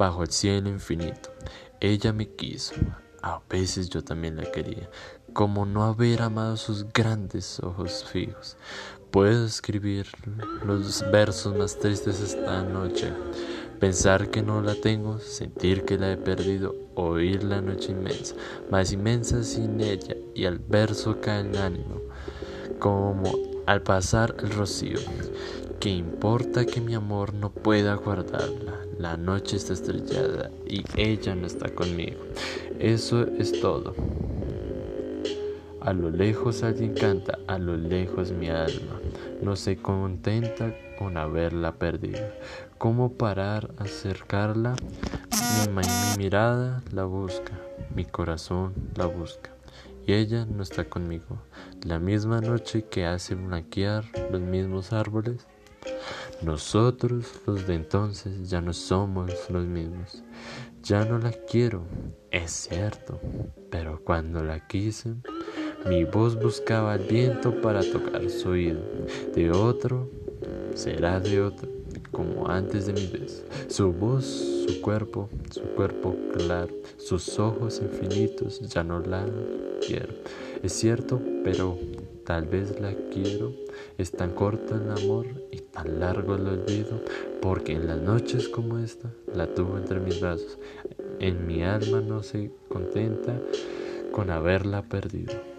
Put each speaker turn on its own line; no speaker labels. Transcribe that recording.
bajo el cielo infinito. Ella me quiso, a veces yo también la quería, como no haber amado sus grandes ojos fijos. Puedo escribir los versos más tristes esta noche, pensar que no la tengo, sentir que la he perdido, oír la noche inmensa, más inmensa sin ella, y al verso cae el ánimo, como al pasar el rocío. ¿Qué importa que mi amor no pueda guardarla? La noche está estrellada y ella no está conmigo. Eso es todo. A lo lejos alguien canta, a lo lejos mi alma no se contenta con haberla perdido. ¿Cómo parar, acercarla? Mi, mi mirada la busca, mi corazón la busca y ella no está conmigo. La misma noche que hace blanquear los mismos árboles nosotros, los de entonces, ya no somos los mismos. Ya no la quiero, es cierto, pero cuando la quise, mi voz buscaba el viento para tocar su oído. De otro, será de otro, como antes de mi vez. Su voz, su cuerpo, su cuerpo claro, sus ojos infinitos, ya no la quiero. Es cierto, pero tal vez la quiero. Es tan corto el amor y tan largo el olvido, porque en las noches como esta la tuvo entre mis brazos. En mi alma no se contenta con haberla perdido.